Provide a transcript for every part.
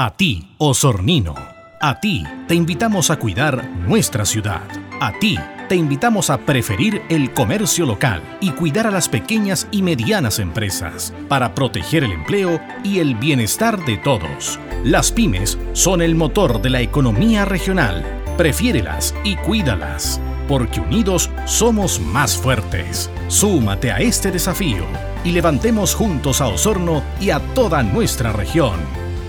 A ti, Osornino. A ti te invitamos a cuidar nuestra ciudad. A ti te invitamos a preferir el comercio local y cuidar a las pequeñas y medianas empresas para proteger el empleo y el bienestar de todos. Las pymes son el motor de la economía regional. Prefiérelas y cuídalas, porque unidos somos más fuertes. Súmate a este desafío y levantemos juntos a Osorno y a toda nuestra región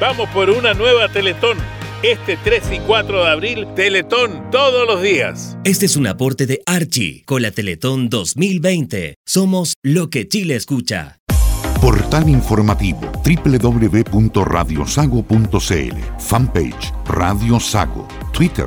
Vamos por una nueva Teletón. Este 3 y 4 de abril, Teletón todos los días. Este es un aporte de Archie con la Teletón 2020. Somos lo que Chile escucha. Portal informativo www.radiosago.cl Fanpage Radio Sago Twitter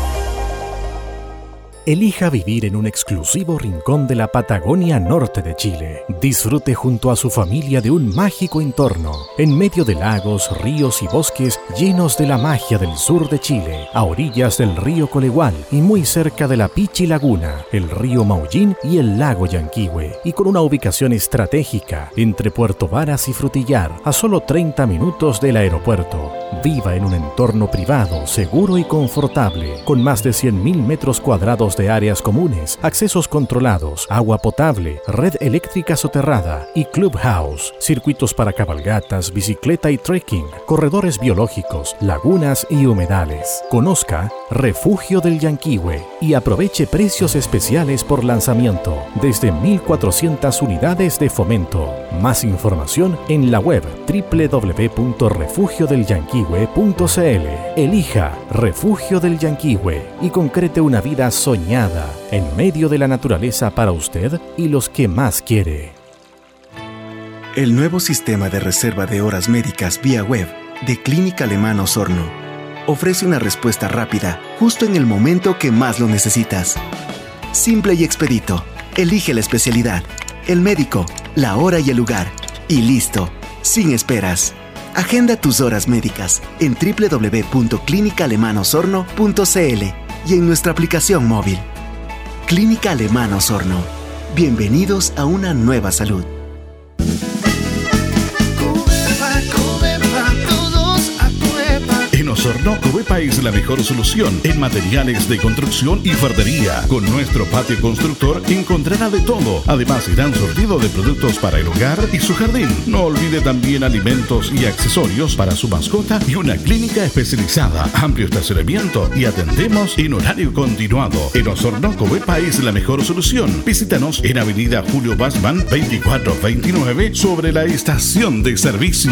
Elija vivir en un exclusivo rincón de la Patagonia norte de Chile. Disfrute junto a su familia de un mágico entorno, en medio de lagos, ríos y bosques llenos de la magia del sur de Chile, a orillas del río Colegual y muy cerca de la Pichi Laguna, el río Maullín y el lago Yanquihue, y con una ubicación estratégica entre Puerto Varas y Frutillar, a solo 30 minutos del aeropuerto. Viva en un entorno privado, seguro y confortable, con más de 100.000 metros cuadrados de áreas comunes, accesos controlados, agua potable, red eléctrica soterrada y clubhouse, circuitos para cabalgatas, bicicleta y trekking, corredores biológicos, lagunas y humedales. Conozca Refugio del Yanquihue y aproveche precios especiales por lanzamiento desde 1.400 unidades de fomento. Más información en la web www.refugiodelyanquihue.cl. Elija Refugio del Yanquihue y concrete una vida soñada en medio de la naturaleza para usted y los que más quiere. El nuevo sistema de reserva de horas médicas vía web de Clínica Alemana Osorno ofrece una respuesta rápida justo en el momento que más lo necesitas. Simple y expedito. Elige la especialidad, el médico, la hora y el lugar. Y listo, sin esperas. Agenda tus horas médicas en www.clinicalemanosorno.cl y en nuestra aplicación móvil. Clínica Alemana Osorno. Bienvenidos a una nueva salud. En Osorno, Covepa es la mejor solución en materiales de construcción y fardería. Con nuestro patio constructor encontrará de todo. Además, irán sortido de productos para el hogar y su jardín. No olvide también alimentos y accesorios para su mascota y una clínica especializada. Amplio estacionamiento y atendemos en horario continuado. En Osorno, Covepa es la mejor solución. Visítanos en Avenida Julio Basman 2429 sobre la estación de servicio.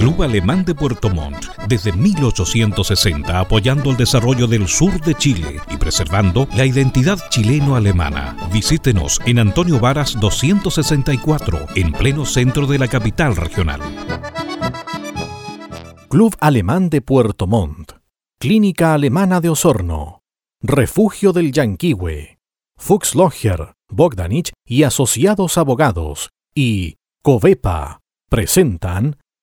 Club Alemán de Puerto Montt, desde 1860 apoyando el desarrollo del sur de Chile y preservando la identidad chileno-alemana. Visítenos en Antonio Varas 264, en pleno centro de la capital regional. Club Alemán de Puerto Montt, Clínica Alemana de Osorno, Refugio del Yanquihue, Fuchs Logger, Bogdanich y Asociados Abogados y Covepa presentan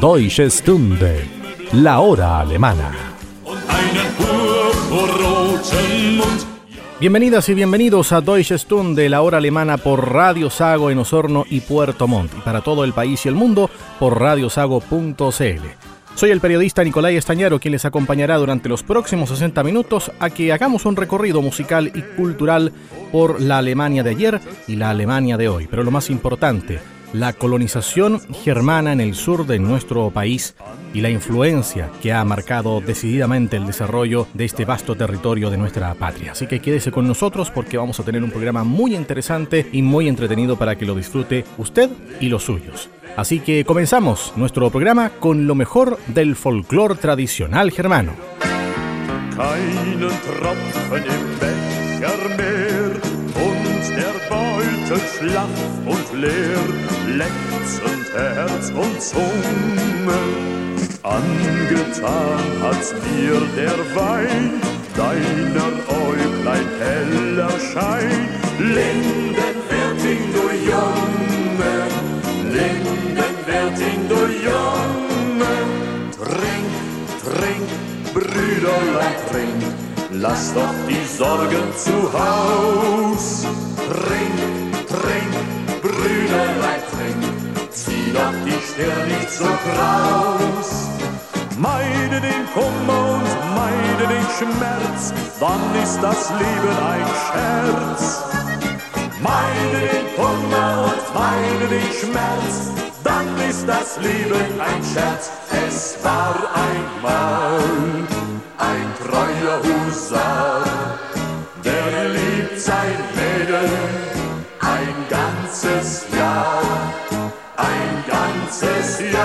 Deutsche Stunde, la hora alemana. Bienvenidas y bienvenidos a Deutsche Stunde, la hora alemana por Radio Sago en Osorno y Puerto Montt, y para todo el país y el mundo por radiosago.cl. Soy el periodista Nicolai Estañaro quien les acompañará durante los próximos 60 minutos a que hagamos un recorrido musical y cultural por la Alemania de ayer y la Alemania de hoy. Pero lo más importante, la colonización germana en el sur de nuestro país y la influencia que ha marcado decididamente el desarrollo de este vasto territorio de nuestra patria. Así que quédese con nosotros porque vamos a tener un programa muy interesante y muy entretenido para que lo disfrute usted y los suyos. Así que comenzamos nuestro programa con lo mejor del folclore tradicional germano. Schlaff und leer, lechzend Herz und Zunge. Angetan hat's mir der Wein, deiner Äuglein heller Schein. Lindenwertin, du Junge, Lindenwertin, du Junge. Trink, trink, Brüderlein, trink, lass doch die Sorgen zu Haus. Trink, trink, Brüderlein, trink, zieh doch die Stirn nicht so kraus. Meide den Kummer und meide den Schmerz, dann ist das Leben ein Scherz. Meide den Kummer und meide den Schmerz, dann ist das Leben ein Scherz. Es war einmal ein treuer Husar, der liebt sein Mädel ganzes Jahr, ein ganzes Jahr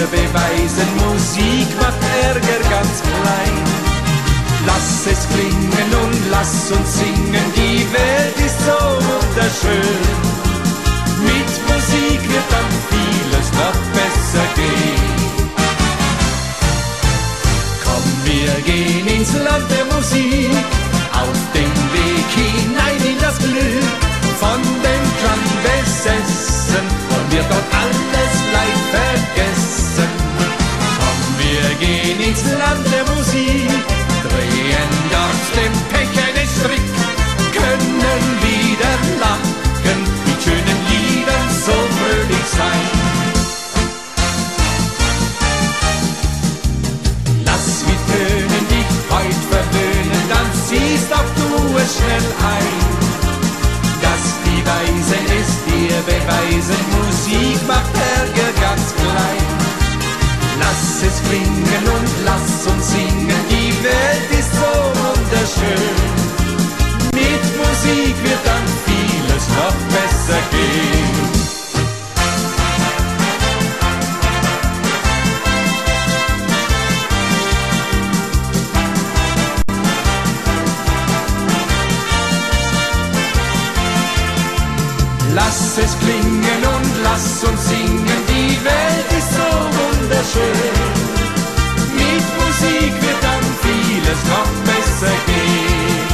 mir beweisen, Musik macht Ärger ganz klein. Lass es klingen und lass uns singen, die Welt ist so wunderschön. Mit Musik wird dann vieles noch besser gehen. Komm, wir gehen ins Land der Musik, auf den Weg hinein in das Glück. Von den Klangbessessen wollen wir dort alle gehen ins Land der Musik, drehen dort den Päckchen Strick, können wieder lachen, mit schönen Liedern so fröhlich sein. Lass mit Tönen dich heut verwöhnen, dann siehst auch du es schnell ein. Dass die Weise es dir beweisen, Musik macht Ärger ganz klein. Lass es klingen und lass uns singen, die Welt ist so wunderschön. Mit Musik wird dann vieles noch besser gehen. Lass es klingen und lass uns singen wunderschön. Mit Musik wird dann vieles noch besser gehen.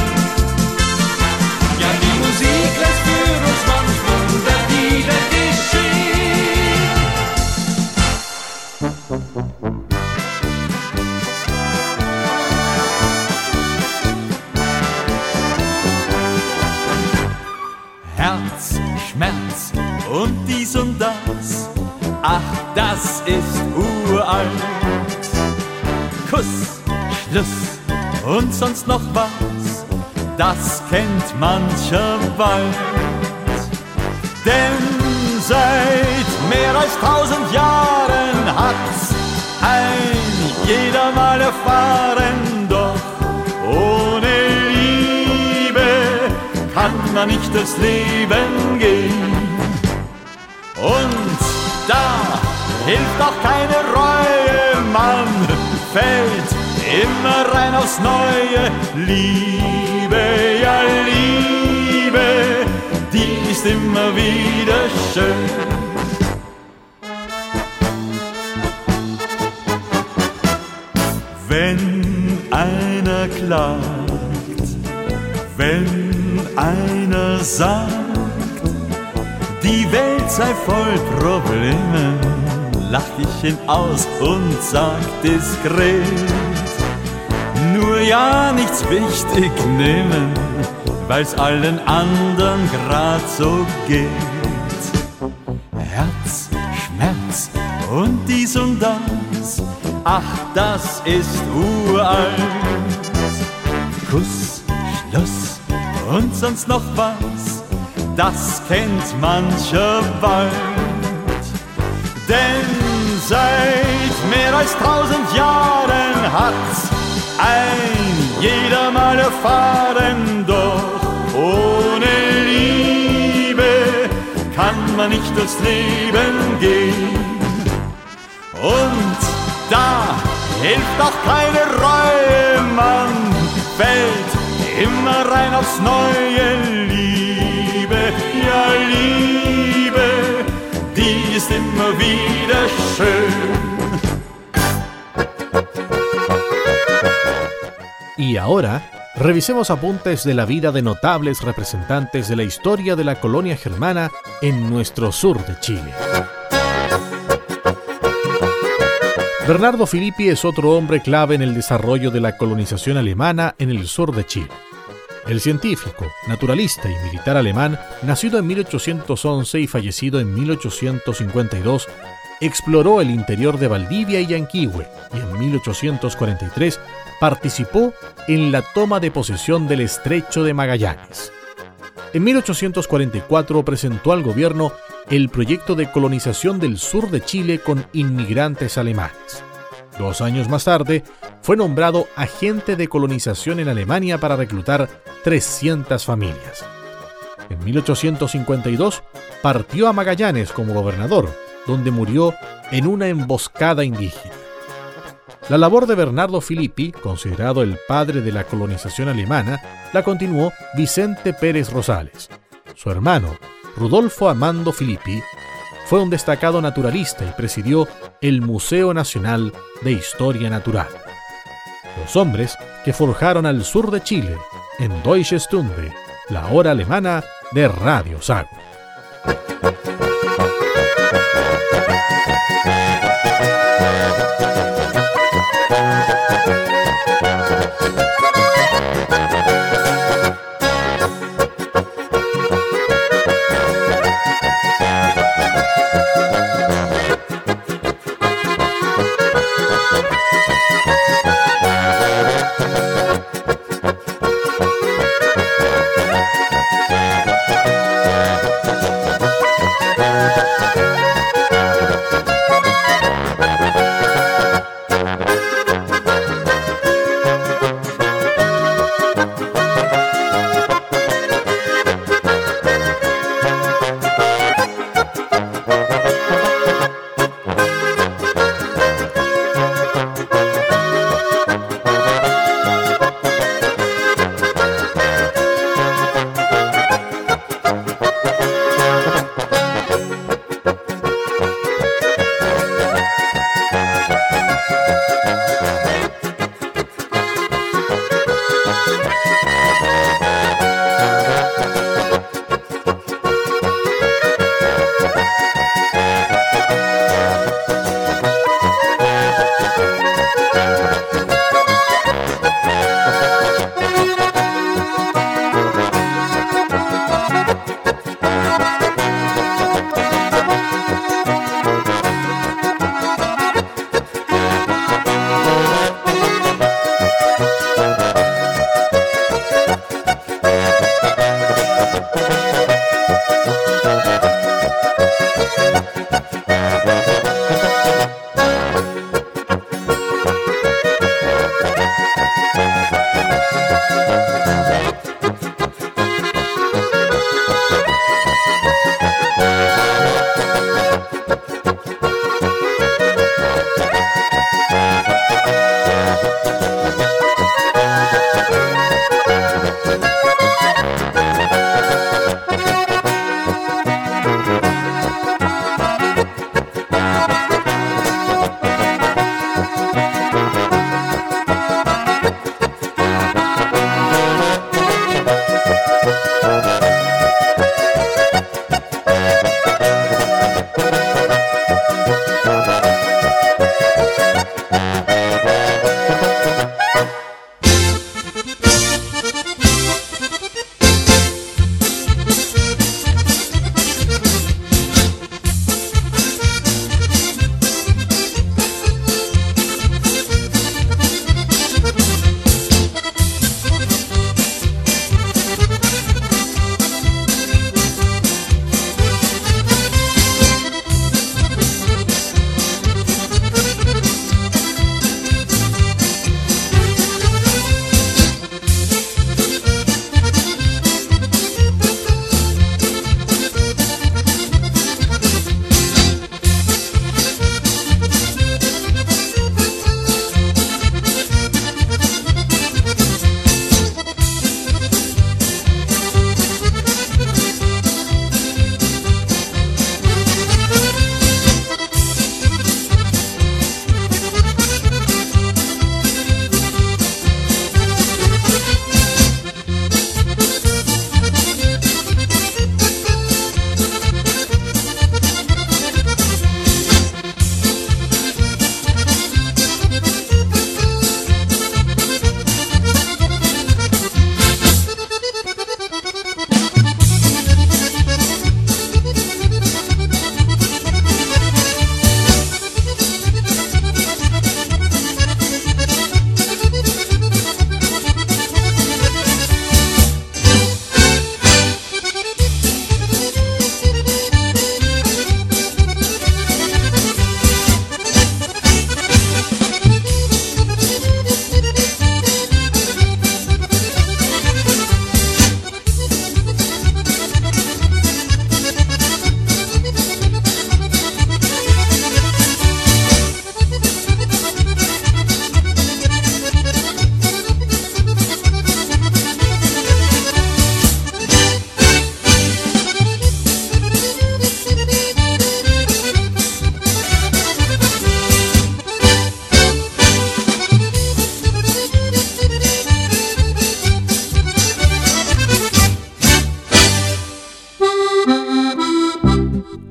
Ja, die Musik lässt für uns manch Wunder wieder geschehen. Herz, Schmerz und dies und das. Ach, das ist uralt. Kuss, Schluss und sonst noch was, das kennt mancher bald. Denn seit mehr als tausend Jahren hat's ein jeder mal erfahren, doch ohne Liebe kann man nicht durchs Leben gehen. Und da hilft auch keine Reue, man fällt immer rein aufs Neue. Liebe, ja Liebe, die ist immer wieder schön. Wenn einer klagt, wenn einer sagt, die Welt sei voll Probleme, lach ich ihn aus und sag diskret, nur ja nichts wichtig nehmen, weil's allen anderen grad so geht. Herz, Schmerz und dies und das, ach, das ist uralt. Kuss, Schluss und sonst noch was, das kennt mancher bald. Denn seit mehr als tausend Jahren hat's ein jeder mal erfahren, doch ohne Liebe kann man nicht durchs Leben gehen. Und da hilft auch keine Reue, man fällt immer rein aufs neue Liebe, ja Liebe, Y ahora, revisemos apuntes de la vida de notables representantes de la historia de la colonia germana en nuestro sur de Chile. Bernardo Filippi es otro hombre clave en el desarrollo de la colonización alemana en el sur de Chile. El científico, naturalista y militar alemán, nacido en 1811 y fallecido en 1852, exploró el interior de Valdivia y Yanquihue y en 1843 participó en la toma de posesión del estrecho de Magallanes. En 1844 presentó al gobierno el proyecto de colonización del sur de Chile con inmigrantes alemanes. Dos años más tarde, fue nombrado agente de colonización en Alemania para reclutar 300 familias. En 1852 partió a Magallanes como gobernador, donde murió en una emboscada indígena. La labor de Bernardo Filippi, considerado el padre de la colonización alemana, la continuó Vicente Pérez Rosales. Su hermano, Rudolfo Amando Filippi, fue un destacado naturalista y presidió el Museo Nacional de Historia Natural. Los hombres que forjaron al sur de Chile, en Deutsche Stunde, la hora alemana de Radio Sago.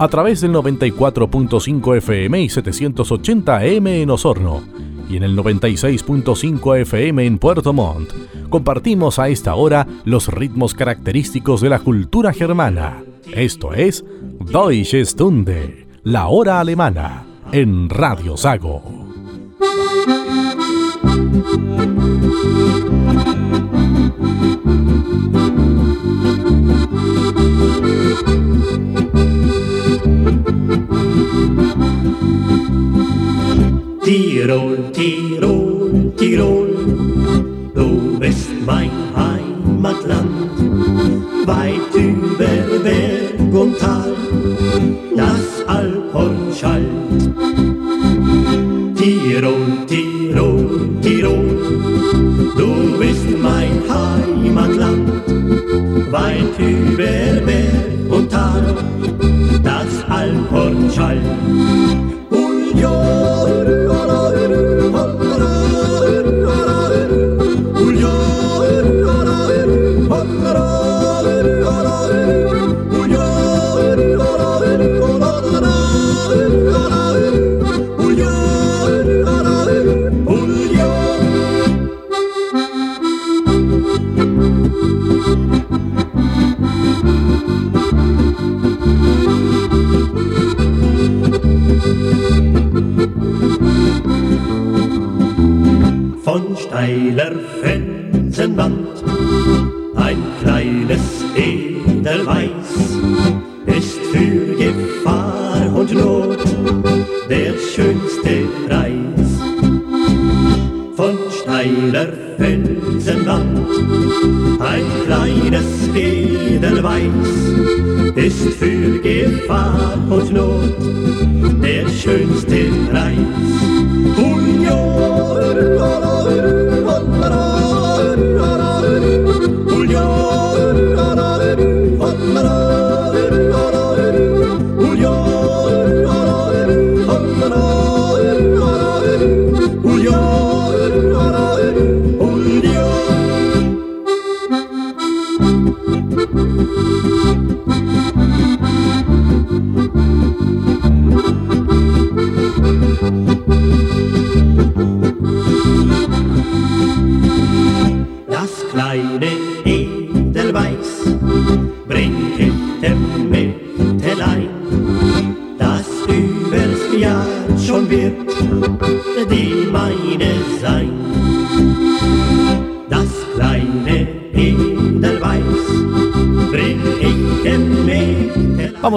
A través del 94.5 FM y 780 M en Osorno y en el 96.5 FM en Puerto Montt. Compartimos a esta hora los ritmos característicos de la cultura germana. Esto es Deutsche Stunde, la hora alemana, en Radio Sago. Tirol, Tirol, Tirol, du bist mein Heimatland, weit über Berg und Tal, das Alphorn schallt. Tirol, Tirol, Tirol, du bist mein Heimatland, weit über Berg und Tal, das Alphorn schallt. Steiler Felsenwand, ein kleines Edelweiß ist für Gefahr und Not der schönste Preis. Von steiler Felsenwand, ein kleines Edelweiß ist für Gefahr und Not der schönste Preis. Union,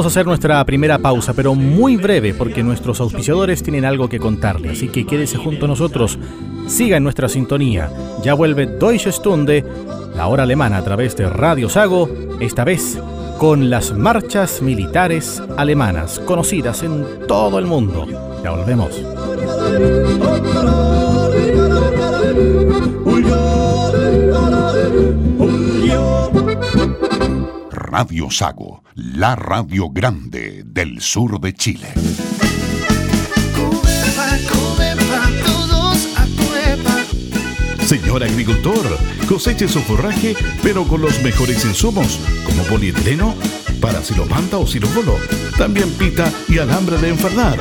a hacer nuestra primera pausa, pero muy breve, porque nuestros auspiciadores tienen algo que contarle. Así que quédese junto a nosotros, siga en nuestra sintonía. Ya vuelve Deutsche Stunde, la hora alemana a través de Radio Sago, esta vez con las marchas militares alemanas, conocidas en todo el mundo. Ya volvemos. Radio Sago, la radio grande del sur de Chile. Señor agricultor, coseche su forraje, pero con los mejores insumos, como polietileno, para silopanta o silobolo, también pita y alambre de enfardar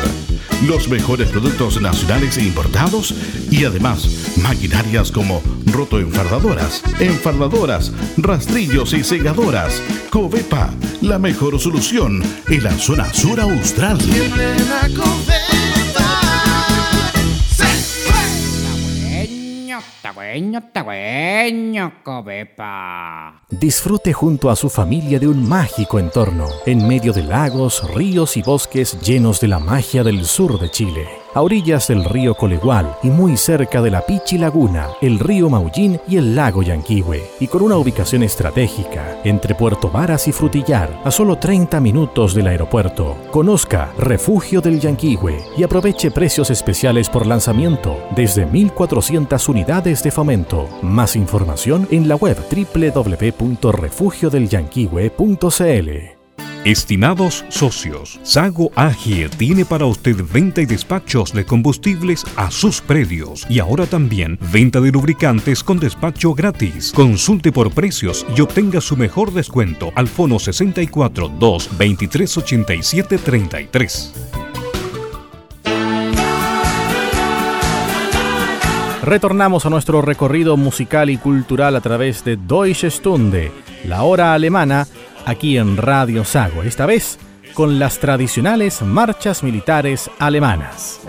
los mejores productos nacionales e importados y además maquinarias como rotoenfardadoras, enfardadoras, rastrillos y segadoras. Covepa, la mejor solución en la zona sur austral. Disfrute junto a su familia de un mágico entorno, en medio de lagos, ríos y bosques llenos de la magia del sur de Chile a orillas del río Colegual y muy cerca de la Pichi Laguna, el río Maullín y el lago Yanquihue, y con una ubicación estratégica entre Puerto Varas y Frutillar, a solo 30 minutos del aeropuerto. Conozca Refugio del Yanquihue y aproveche precios especiales por lanzamiento desde 1.400 unidades de fomento. Más información en la web www.refugiodelyanquihue.cl. Estimados socios, Sago AG tiene para usted venta y despachos de combustibles a sus predios y ahora también venta de lubricantes con despacho gratis. Consulte por precios y obtenga su mejor descuento al fono 64 2 23 87 33. Retornamos a nuestro recorrido musical y cultural a través de Deutsche Stunde, la hora alemana aquí en Radio Sago, esta vez con las tradicionales marchas militares alemanas.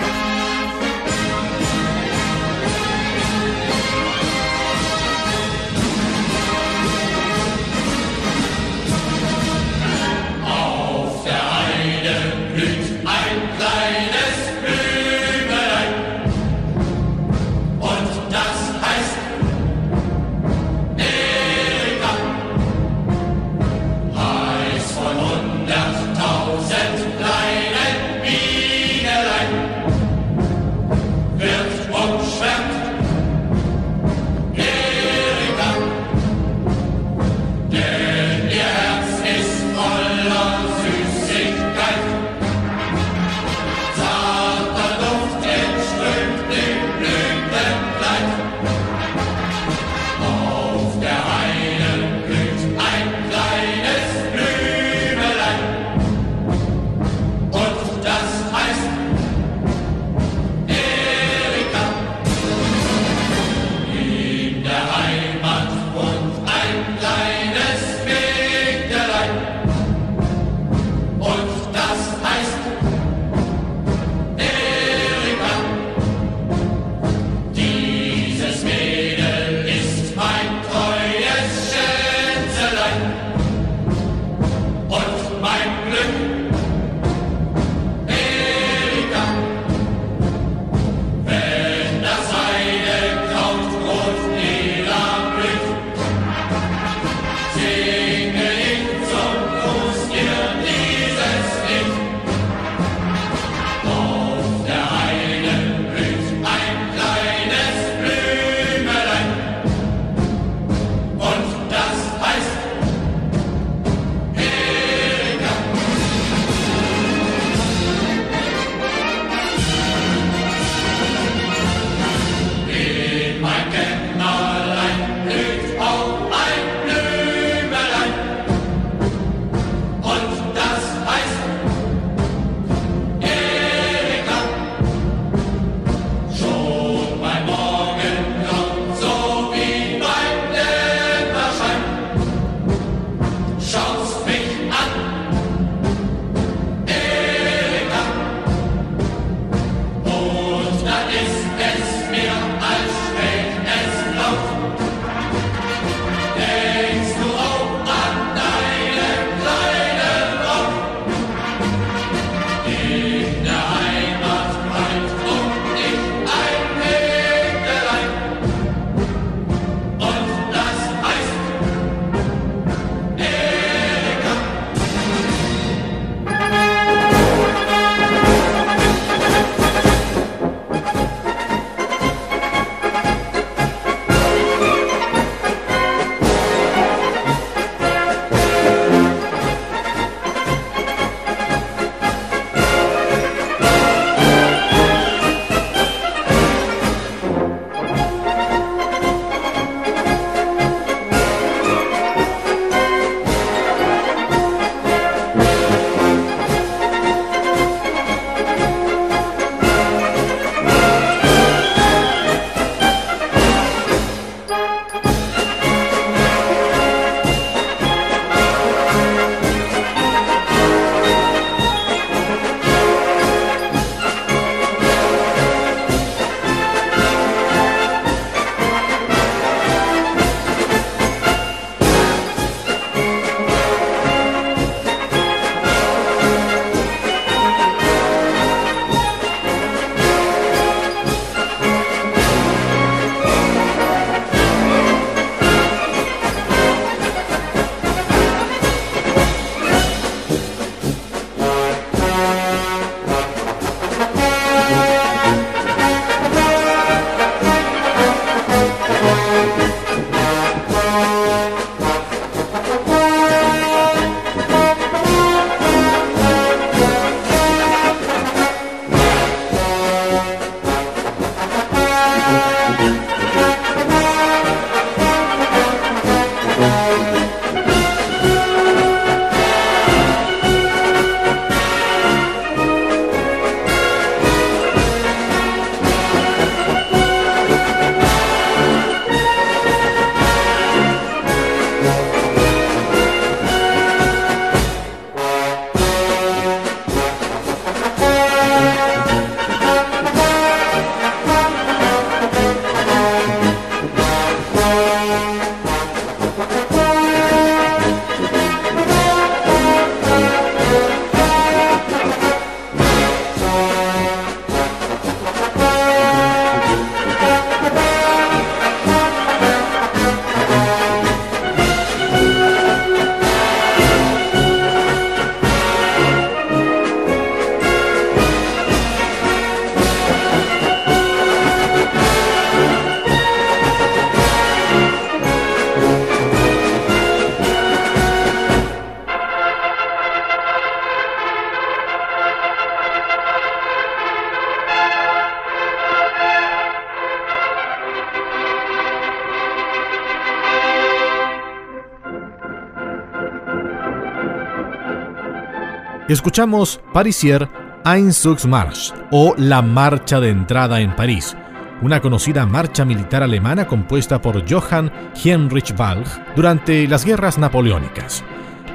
Escuchamos Parisier Einzugsmarsch o La Marcha de Entrada en París, una conocida marcha militar alemana compuesta por Johann Heinrich Walch durante las guerras napoleónicas.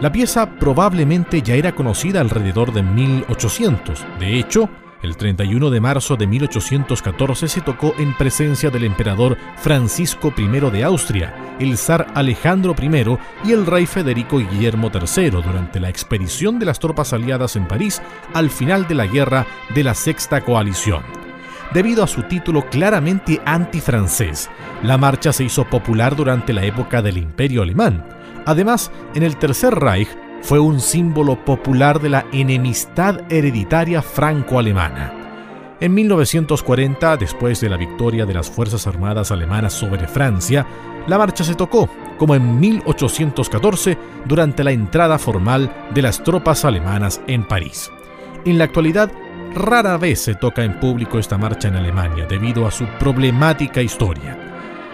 La pieza probablemente ya era conocida alrededor de 1800. De hecho, el 31 de marzo de 1814 se tocó en presencia del emperador Francisco I de Austria, el zar Alejandro I y el rey Federico Guillermo III durante la expedición de las tropas aliadas en París al final de la guerra de la Sexta Coalición. Debido a su título claramente antifrancés, la marcha se hizo popular durante la época del Imperio Alemán. Además, en el Tercer Reich fue un símbolo popular de la enemistad hereditaria franco-alemana. En 1940, después de la victoria de las Fuerzas Armadas alemanas sobre Francia, la marcha se tocó, como en 1814, durante la entrada formal de las tropas alemanas en París. En la actualidad, rara vez se toca en público esta marcha en Alemania debido a su problemática historia.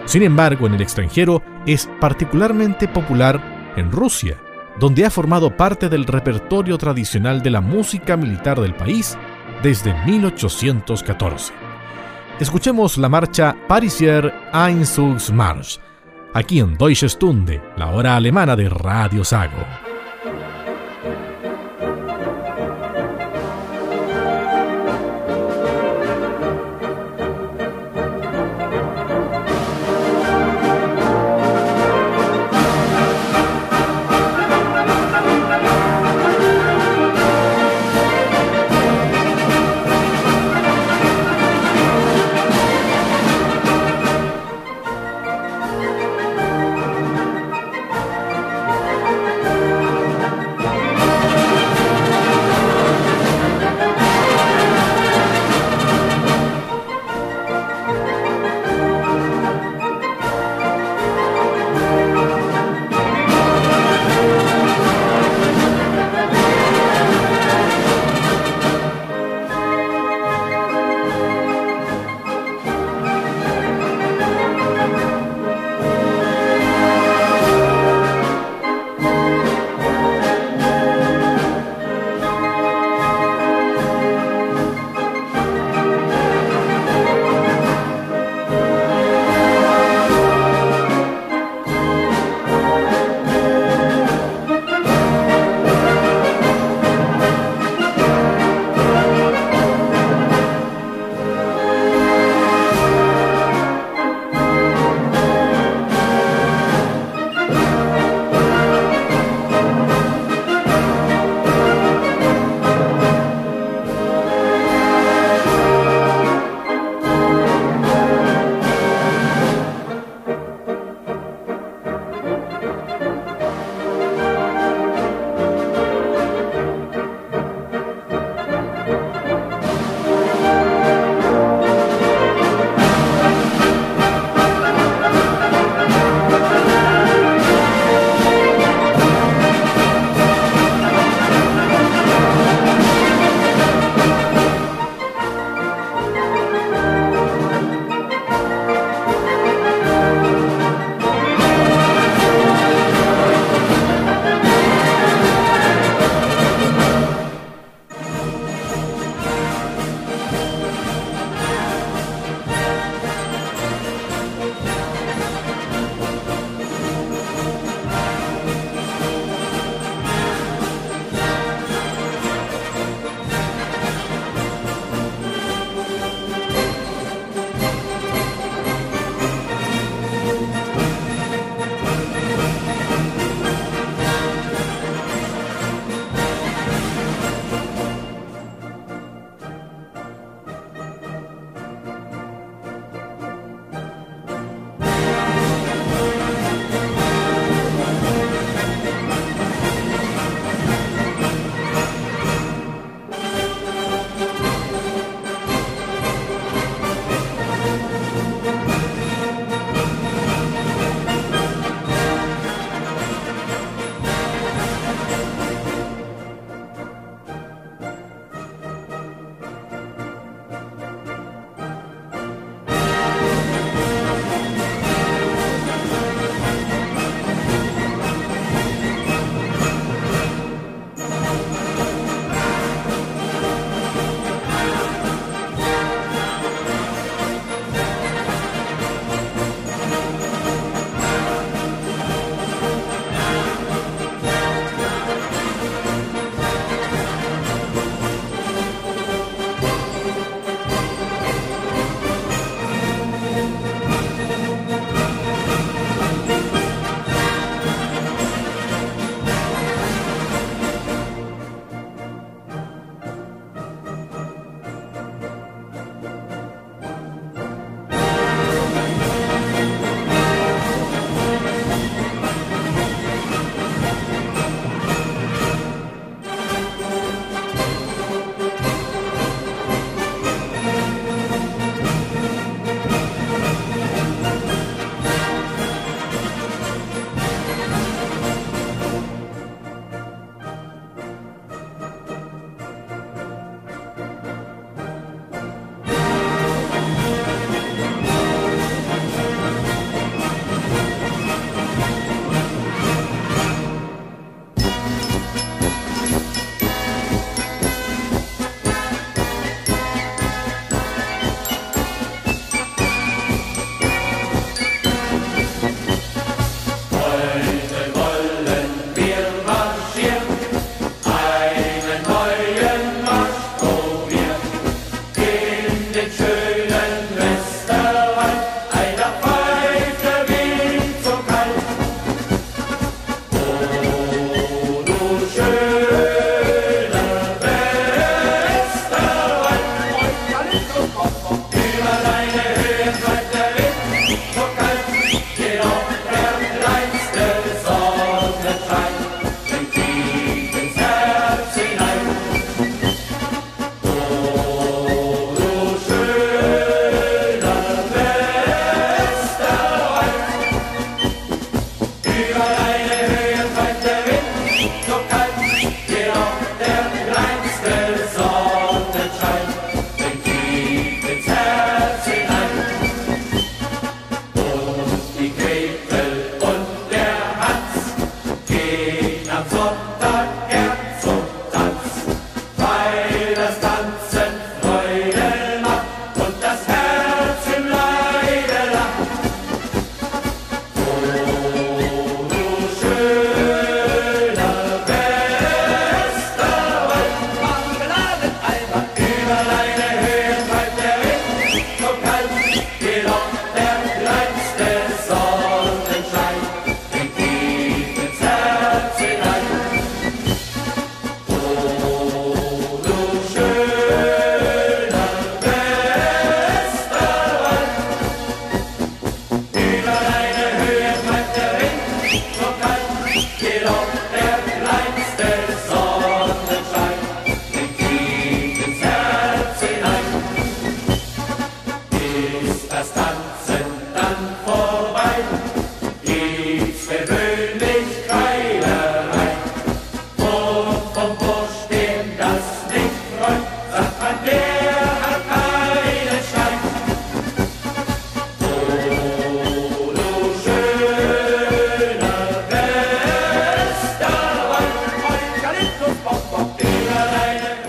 Sin embargo, en el extranjero es particularmente popular en Rusia, donde ha formado parte del repertorio tradicional de la música militar del país desde 1814. Escuchemos la marcha Parisier Einzugsmarsch, aquí en Deutsche Stunde, la hora alemana de Radio Sago.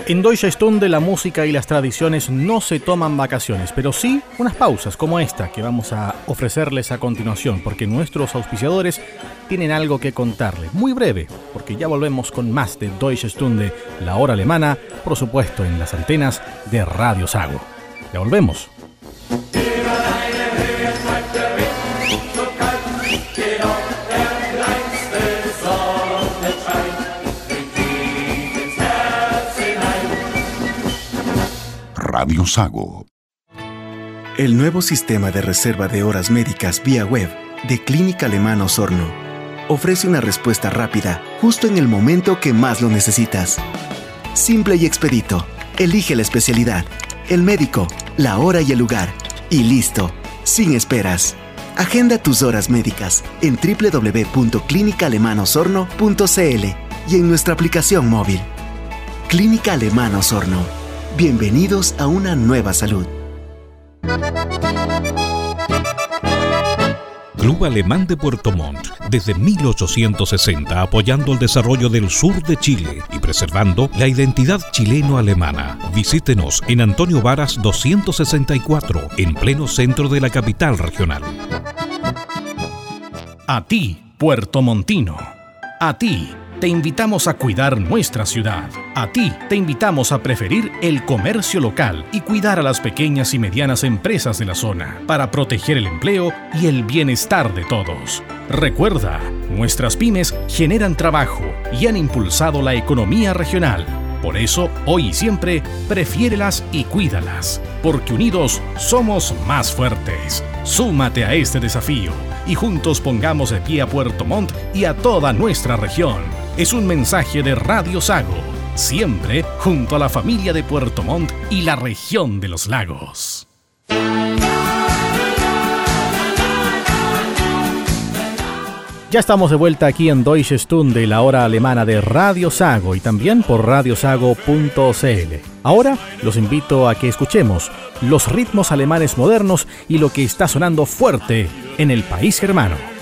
En Deutsche Stunde la música y las tradiciones no se toman vacaciones, pero sí unas pausas como esta que vamos a ofrecerles a continuación, porque nuestros auspiciadores tienen algo que contarles. Muy breve, porque ya volvemos con más de Deutsche Stunde, la hora alemana, por supuesto en las antenas de Radio Sago. Ya volvemos. Radio. El nuevo sistema de reserva de horas médicas vía web de Clínica Alemana Osorno ofrece una respuesta rápida justo en el momento que más lo necesitas. Simple y expedito. Elige la especialidad, el médico, la hora y el lugar. Y listo, sin esperas. Agenda tus horas médicas en www.clinicalemanosorno.cl y en nuestra aplicación móvil. Clínica Alemana Osorno Bienvenidos a una nueva salud. Club Alemán de Puerto Montt, desde 1860 apoyando el desarrollo del sur de Chile y preservando la identidad chileno-alemana. Visítenos en Antonio Varas 264, en pleno centro de la capital regional. A ti, Puerto Montino. A ti te invitamos a cuidar nuestra ciudad. A ti te invitamos a preferir el comercio local y cuidar a las pequeñas y medianas empresas de la zona para proteger el empleo y el bienestar de todos. Recuerda, nuestras pymes generan trabajo y han impulsado la economía regional. Por eso, hoy y siempre, prefiérelas y cuídalas, porque unidos somos más fuertes. Súmate a este desafío y juntos pongamos de pie a Puerto Montt y a toda nuestra región es un mensaje de Radio Sago, siempre junto a la familia de Puerto Montt y la región de los lagos. Ya estamos de vuelta aquí en Deutsche Stunde, la hora alemana de Radio Sago y también por radiosago.cl. Ahora los invito a que escuchemos los ritmos alemanes modernos y lo que está sonando fuerte en el país germano.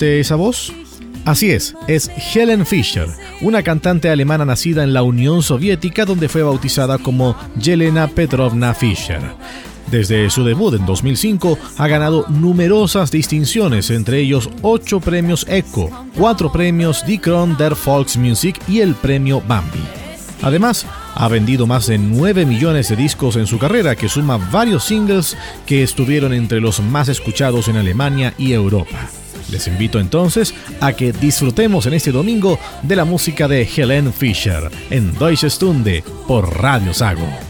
¿Reconociste esa voz? Así es, es Helen Fischer, una cantante alemana nacida en la Unión Soviética donde fue bautizada como Yelena Petrovna Fischer. Desde su debut en 2005 ha ganado numerosas distinciones, entre ellos 8 premios ECHO, 4 premios Die Kron der Volksmusik y el premio Bambi. Además, ha vendido más de 9 millones de discos en su carrera, que suma varios singles que estuvieron entre los más escuchados en Alemania y Europa. Les invito entonces a que disfrutemos en este domingo de la música de Helen Fischer en Deutsche Stunde por Radio Sago.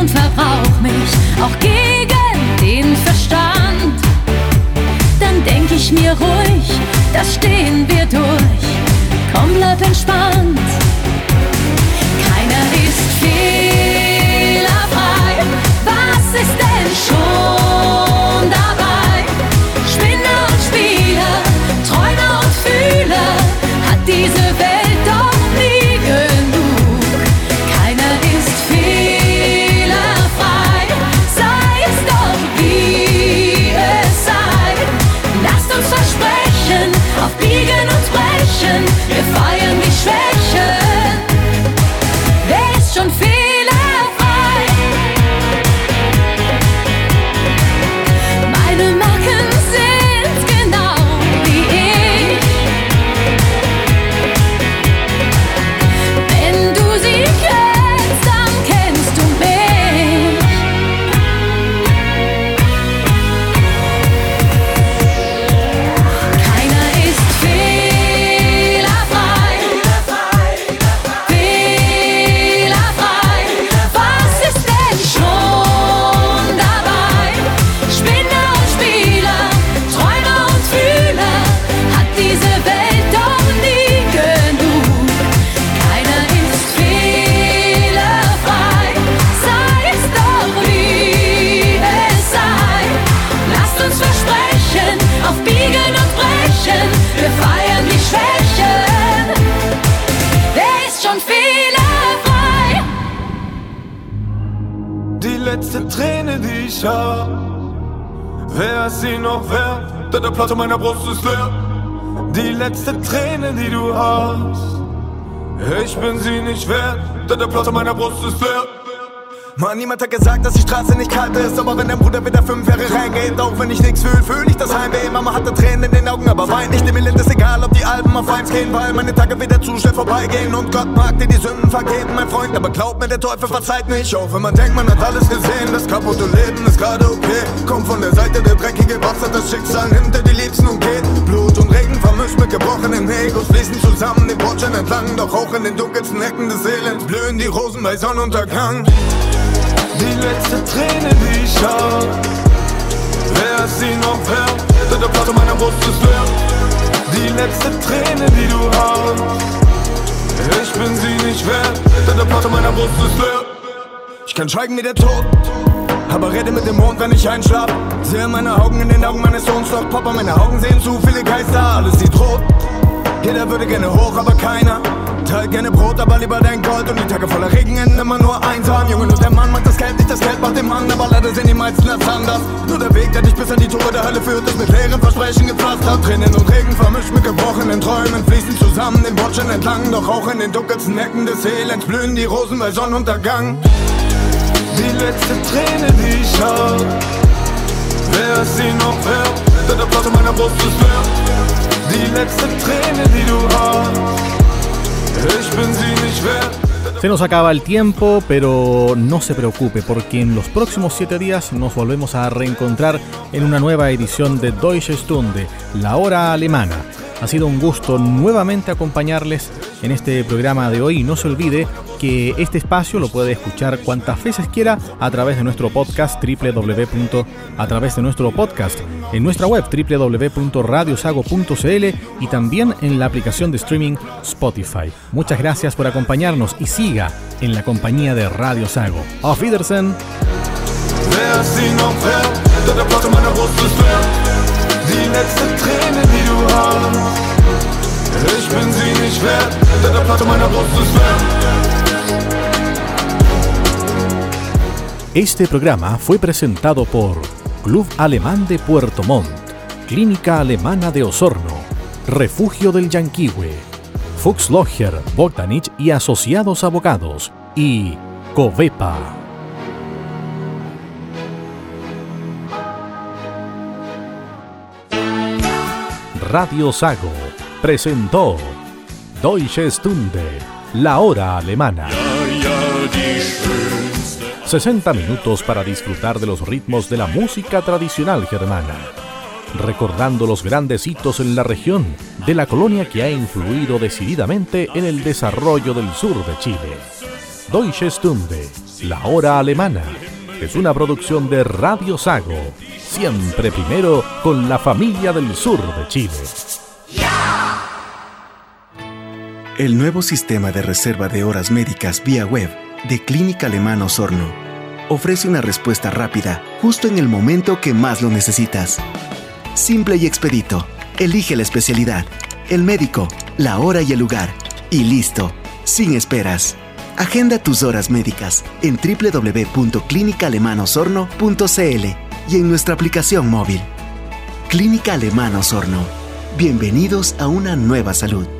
Und verbrauch mich, auch gegen den Verstand. Dann denk ich mir ruhig, das stehen wir durch. Komm, bleib entspannt. Keiner ist fehlerfrei. Was ist denn schon dabei? Spinner und Spieler, Träumer und Fühler, hat diese Welt wert? Denn der Platz in meiner Brust ist leer. Die letzte Träne, die du hast, ich bin sie nicht wert, denn der Platz in meiner Brust ist leer. Mann, niemand hat gesagt, dass die Straße nicht kalt ist. Aber wenn dein Bruder wieder fünf Jahre reingeht, auch wenn ich nichts fühl, fühl ich das Heimweh. Mama hatte Tränen in den Augen, aber weint nicht. Dem Elend ist egal, ob die Alben auf eins gehen, weil meine Tage wieder zu schnell vorbeigehen. Und Gott mag dir die Sünden vergeben, mein Freund. Aber glaub mir, der Teufel verzeiht nicht. Auch wenn man denkt, man hat alles gesehen, das kaputte Leben ist gerade okay. Kommt von der Seite der dreckige Wasser, das Schicksal hinter die Liebsten und geht. Blut und Regen vermischt mit gebrochenen Egos fließen zusammen den Bordschein entlang. Doch auch in den dunkelsten Ecken des Elends blühen die Rosen bei Sonnenuntergang. Die letzte Träne, die ich hab, wer ist sie noch wert? Denn der Platz in meiner Brust ist leer. Die letzte Träne, die du hast, ich bin sie nicht wert, denn der Platz in meiner Brust ist leer. Ich kann schweigen wie der Tod, aber rede mit dem Mond, wenn ich einschlaf. Sehe meine Augen in den Augen meines Sohns, doch Papa, meine Augen sehen zu viele Geister, alles sieht rot. Jeder würde gerne hoch, aber keiner. Teilt gerne Brot, aber lieber dein Gold. Und die Tage voller Regen enden immer nur einsam. Junge, nur der Mann macht das Geld, nicht das Geld macht den Mann. Aber leider sehen die meisten das anders. Nur der Weg, der dich bis an die Tore der Hölle führt, ist mit leeren Versprechen gepflastert. Tränen und Regen vermischt mit gebrochenen Träumen, fließen zusammen den Bordschein entlang. Doch auch in den dunkelsten Ecken des Elends blühen die Rosen bei Sonnenuntergang. Die letzte Träne, die ich hab, wer ist sie noch wert? Denn der Platz in meiner Brust ist leer. Die letzte Träne, die du hast, Se nos acaba el tiempo, pero no se preocupe porque en los próximos 7 días nos volvemos a reencontrar en una nueva edición de Deutsche Stunde, la hora alemana. Ha sido un gusto nuevamente acompañarles en este programa de hoy. No se olvide que este espacio lo puede escuchar cuantas veces quiera a través de nuestro podcast www. a través de nuestro podcast en nuestra web www.radiosago.cl y también en la aplicación de streaming Spotify. Muchas gracias por acompañarnos y siga en la compañía de Radio Sago. Auf Wiedersehen. Este programa fue presentado por Club Alemán de Puerto Montt, Clínica Alemana de Osorno Refugio del Yanquihue, Fuchs Logger, Bogdanich y Asociados Abogados y Covepa. Radio Sago presentó Deutsche Stunde, la hora alemana. 60 minutos para disfrutar de los ritmos de la música tradicional germana, recordando los grandes hitos en la región de la colonia que ha influido decididamente en el desarrollo del sur de Chile. Deutsche Stunde, la hora alemana, es una producción de Radio Sago, siempre primero con la familia del sur de Chile. El nuevo sistema de reserva de horas médicas vía web de Clínica Alemana Osorno ofrece una respuesta rápida justo en el momento que más lo necesitas. Simple y expedito. Elige la especialidad, el médico, la hora y el lugar. Y listo, sin esperas. Agenda tus horas médicas en www.clinicalemanosorno.cl y en nuestra aplicación móvil. Clínica Alemana Osorno. Bienvenidos a una nueva salud.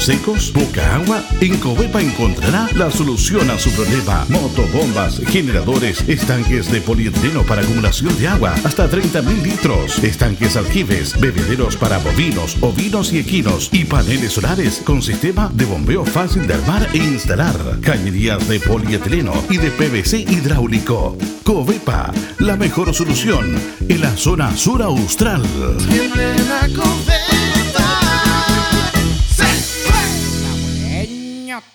¿Veranos secos? ¿Poca agua? En Covepa encontrará la solución a su problema. Motobombas, generadores, estanques de polietileno para acumulación de agua, hasta 30.000 litros, estanques aljibes, bebederos para bovinos, ovinos y equinos y paneles solares con sistema de bombeo fácil de armar e instalar. Cañerías de polietileno y de PVC hidráulico. Covepa, la mejor solución en la zona sur austral.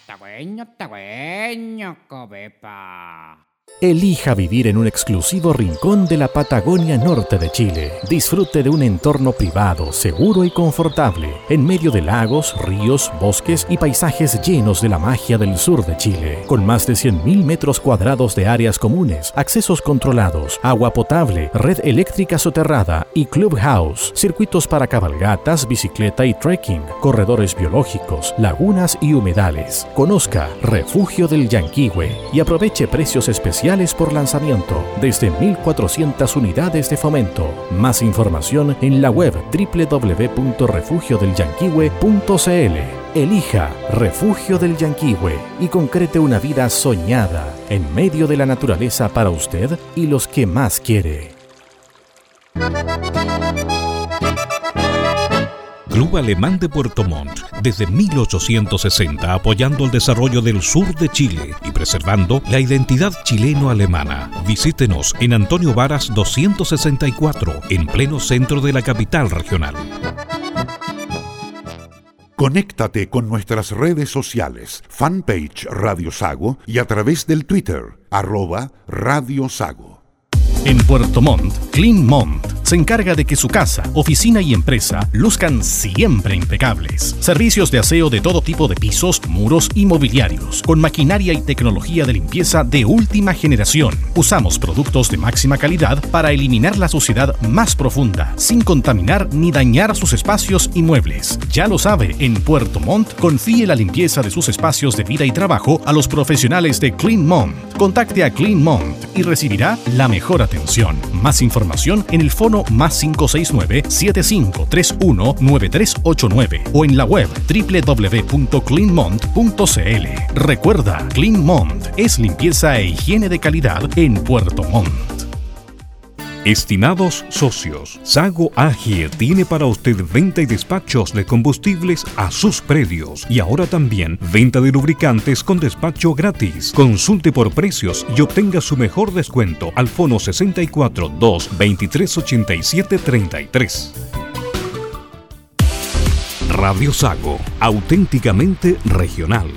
Tagüeño, tagüeño, cobepa. Elija vivir en un exclusivo rincón de la Patagonia Norte de Chile. Disfrute de un entorno privado, seguro y confortable, en medio de lagos, ríos, bosques y paisajes llenos de la magia del sur de Chile. Con más de 100.000 metros cuadrados de áreas comunes, accesos controlados, agua potable, red eléctrica soterrada y clubhouse, circuitos para cabalgatas, bicicleta y trekking, corredores biológicos, lagunas y humedales. Conozca Refugio del Yanquihue y aproveche precios especiales por lanzamiento desde 1.400 unidades de fomento. Más información en la web www.refugiodelyanquihue.cl. Elija Refugio del Yanquihue y concrete una vida soñada en medio de la naturaleza para usted y los que más quiere. Club Alemán de Puerto Montt, desde 1860 apoyando el desarrollo del sur de Chile y preservando la identidad chileno-alemana. Visítenos en Antonio Varas 264, en pleno centro de la capital regional. Conéctate con nuestras redes sociales, fanpage Radio Sago y a través del Twitter, arroba Radio Sago. En Puerto Montt, Clean Mont se encarga de que su casa, oficina y empresa luzcan siempre impecables. Servicios de aseo de todo tipo de pisos, muros y mobiliarios, con maquinaria y tecnología de limpieza de última generación. Usamos productos de máxima calidad para eliminar la suciedad más profunda, sin contaminar ni dañar sus espacios y muebles. Ya lo sabe, en Puerto Montt confíe la limpieza de sus espacios de vida y trabajo a los profesionales de Clean Mont. Contacte a Clean Mont y recibirá la mejor atención. Más información en el fono más 569-7531-9389 o en la web www.cleanmont.cl. Recuerda, Clean Mont es limpieza e higiene de calidad en Puerto Montt. Estimados socios, Sago AG tiene para usted venta y despachos de combustibles a sus predios y ahora también venta de lubricantes con despacho gratis. Consulte por precios y obtenga su mejor descuento al fono 64 2 23 87 33. Radio Sago, auténticamente regional.